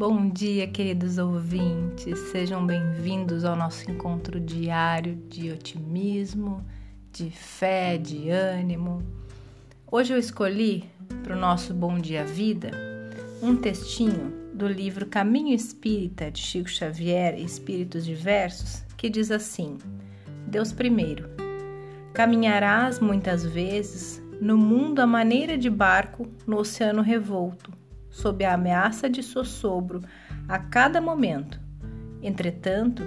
Bom dia, queridos ouvintes. Sejam bem-vindos ao nosso encontro diário de otimismo, de fé, de ânimo. Hoje eu escolhi para o nosso Bom Dia Vida um textinho do livro Caminho Espírita de Chico Xavier e Espíritos Diversos que diz assim: Deus primeiro. Caminharás muitas vezes no mundo à maneira de barco no oceano revolto, sob a ameaça de sossobro a cada momento. Entretanto,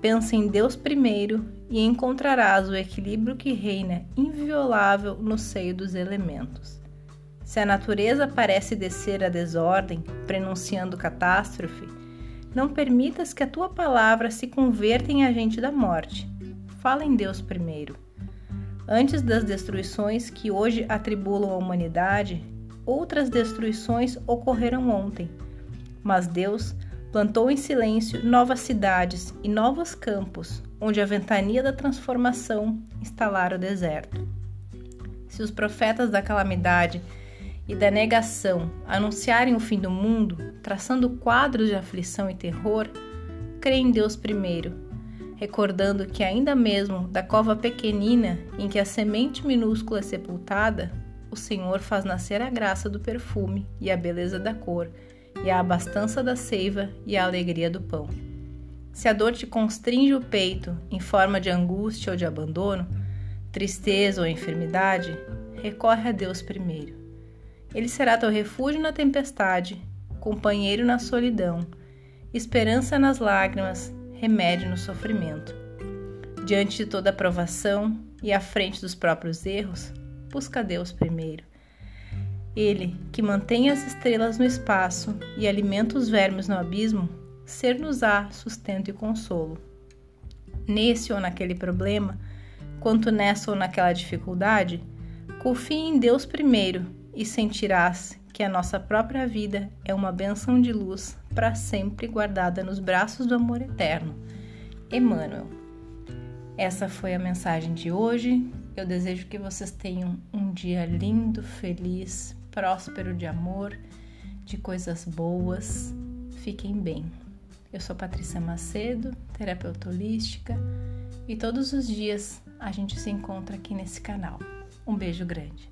pensa em Deus primeiro e encontrarás o equilíbrio que reina inviolável no seio dos elementos. Se a natureza parece descer a desordem, prenunciando catástrofe, não permitas que a tua palavra se converta em agente da morte. Fala em Deus primeiro. Antes das destruições que hoje atribulam a humanidade, outras destruições ocorreram ontem. Mas Deus plantou em silêncio novas cidades e novos campos, onde a ventania da transformação instalara o deserto. Se os profetas da calamidade e da negação anunciarem o fim do mundo, traçando quadros de aflição e terror, crê em Deus primeiro recordando que, ainda mesmo da cova pequenina em que a semente minúscula é sepultada, o Senhor faz nascer a graça do perfume e a beleza da cor, e a abastança da seiva e a alegria do pão. Se a dor te constringe o peito em forma de angústia ou de abandono, tristeza ou enfermidade, recorre a Deus primeiro. Ele será teu refúgio na tempestade, companheiro na solidão, esperança nas lágrimas remédio no sofrimento. Diante de toda provação e à frente dos próprios erros, busca Deus primeiro. Ele, que mantém as estrelas no espaço e alimenta os vermes no abismo, ser-nos-á sustento e consolo. Nesse ou naquele problema, quanto nessa ou naquela dificuldade, confie em Deus primeiro e sentirás que a nossa própria vida é uma benção de luz para sempre guardada nos braços do amor eterno. Emmanuel. Essa foi a mensagem de hoje. Eu desejo que vocês tenham um dia lindo, feliz, próspero de amor, de coisas boas. Fiquem bem. Eu sou Patrícia Macedo, terapeuta holística, e todos os dias a gente se encontra aqui nesse canal. Um beijo grande.